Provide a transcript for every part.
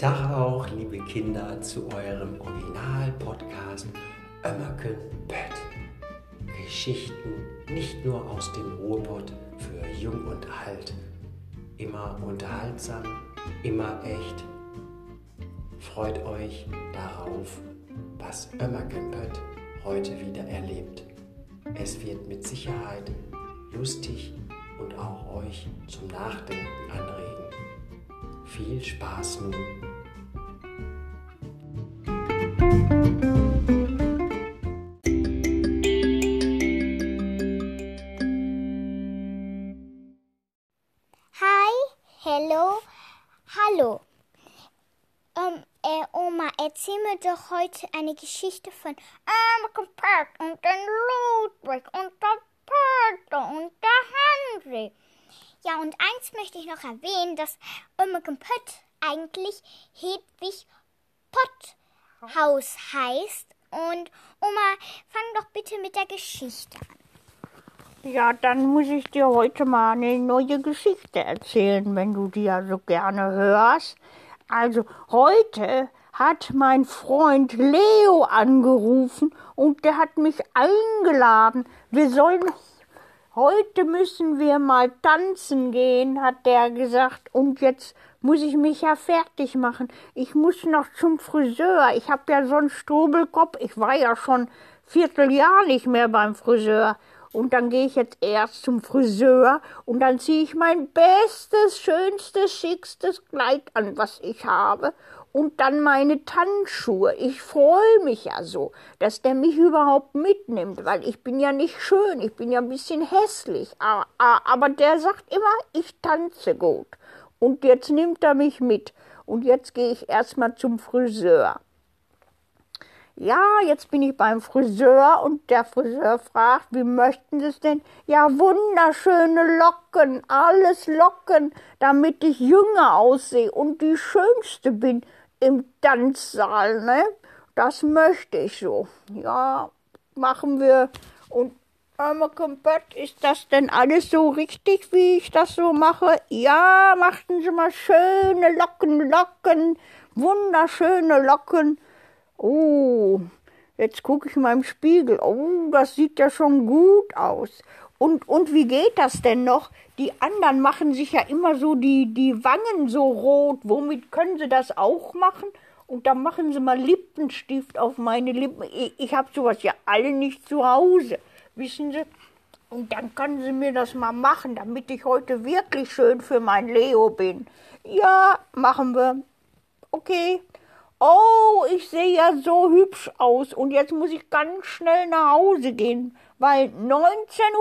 Tag auch, liebe Kinder, zu eurem Original-Podcast Ömmerken Pött. Geschichten nicht nur aus dem Ruhrpott für Jung und Alt. Immer unterhaltsam, immer echt. Freut euch darauf, was Ömmerken Pött heute wieder erlebt. Es wird mit Sicherheit lustig und auch euch zum Nachdenken anregen. Viel Spaß nun! Hi, hello, hallo. Ähm, äh, Oma, erzähl mir doch heute eine Geschichte von American Park und den Ludwig und der Peter und. Ja, und eins möchte ich noch erwähnen, dass American Pott eigentlich Hedwig Potthaus heißt. Und Oma, fang doch bitte mit der Geschichte an. Ja, dann muss ich dir heute mal eine neue Geschichte erzählen, wenn du die ja so gerne hörst. Also heute hat mein Freund Leo angerufen und der hat mich eingeladen. Wir sollen heute müssen wir mal tanzen gehen, hat der gesagt. Und jetzt muss ich mich ja fertig machen. Ich muss noch zum Friseur. Ich habe ja so einen Strubelkopf. Ich war ja schon Vierteljahr nicht mehr beim Friseur. Und dann gehe ich jetzt erst zum Friseur und dann ziehe ich mein bestes, schönstes, schickstes Kleid an, was ich habe. Und dann meine Tanzschuhe. Ich freue mich ja so, dass der mich überhaupt mitnimmt, weil ich bin ja nicht schön, ich bin ja ein bisschen hässlich. Aber der sagt immer, ich tanze gut. Und jetzt nimmt er mich mit. Und jetzt gehe ich erstmal zum Friseur. Ja, jetzt bin ich beim Friseur und der Friseur fragt, wie möchten Sie es denn? Ja, wunderschöne Locken, alles Locken, damit ich jünger aussehe und die Schönste bin im Tanzsaal, ne? Das möchte ich so. Ja, machen wir. Und Arme Kompott, ist das denn alles so richtig, wie ich das so mache? Ja, machten Sie mal schöne Locken, Locken, wunderschöne Locken. Oh, jetzt gucke ich mal im Spiegel. Oh, das sieht ja schon gut aus. Und, und wie geht das denn noch? Die anderen machen sich ja immer so die, die Wangen so rot. Womit können sie das auch machen? Und dann machen sie mal Lippenstift auf meine Lippen. Ich, ich habe sowas ja alle nicht zu Hause. Wissen Sie? Und dann können Sie mir das mal machen, damit ich heute wirklich schön für mein Leo bin. Ja, machen wir. Okay. Oh, ich sehe ja so hübsch aus und jetzt muss ich ganz schnell nach Hause gehen, weil 19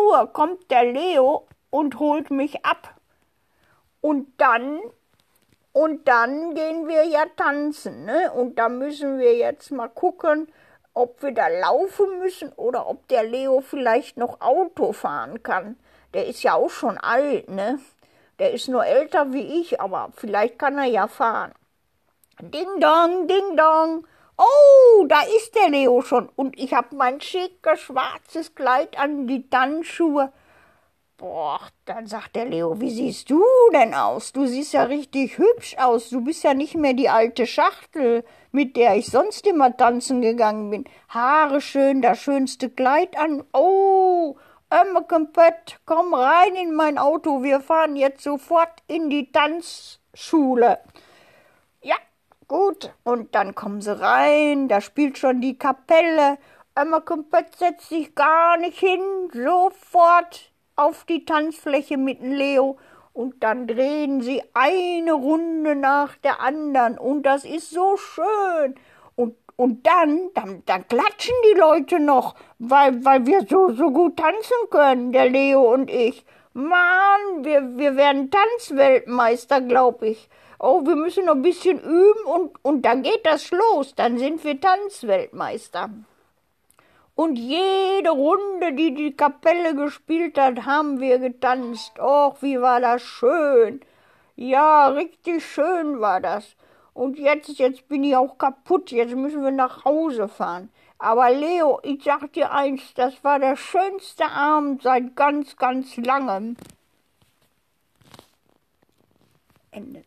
Uhr kommt der Leo und holt mich ab. Und dann, und dann gehen wir ja tanzen, ne? Und da müssen wir jetzt mal gucken, ob wir da laufen müssen oder ob der Leo vielleicht noch Auto fahren kann. Der ist ja auch schon alt, ne? Der ist nur älter wie ich, aber vielleicht kann er ja fahren. Ding dong, ding dong. Oh, da ist der Leo schon. Und ich hab mein schickes schwarzes Kleid an, die Tanzschuhe. Boah, dann sagt der Leo, wie siehst du denn aus? Du siehst ja richtig hübsch aus. Du bist ja nicht mehr die alte Schachtel, mit der ich sonst immer tanzen gegangen bin. Haare schön, das schönste Kleid an. Oh, Ömmekempett, komm rein in mein Auto. Wir fahren jetzt sofort in die Tanzschule. Gut. Und dann kommen sie rein. Da spielt schon die Kapelle. Ömmekempett setzt sich gar nicht hin. Sofort auf die Tanzfläche mit dem Leo und dann drehen sie eine Runde nach der anderen und das ist so schön. Und, und dann, dann, dann klatschen die Leute noch, weil, weil wir so, so gut tanzen können, der Leo und ich. Mann, wir, wir werden Tanzweltmeister, glaub ich. Oh, wir müssen noch ein bisschen üben und, und dann geht das los. Dann sind wir Tanzweltmeister. Und jede Runde, die die Kapelle gespielt hat, haben wir getanzt. Och, wie war das schön. Ja, richtig schön war das. Und jetzt, jetzt bin ich auch kaputt. Jetzt müssen wir nach Hause fahren. Aber Leo, ich sag dir eins, das war der schönste Abend seit ganz, ganz langem. Ende.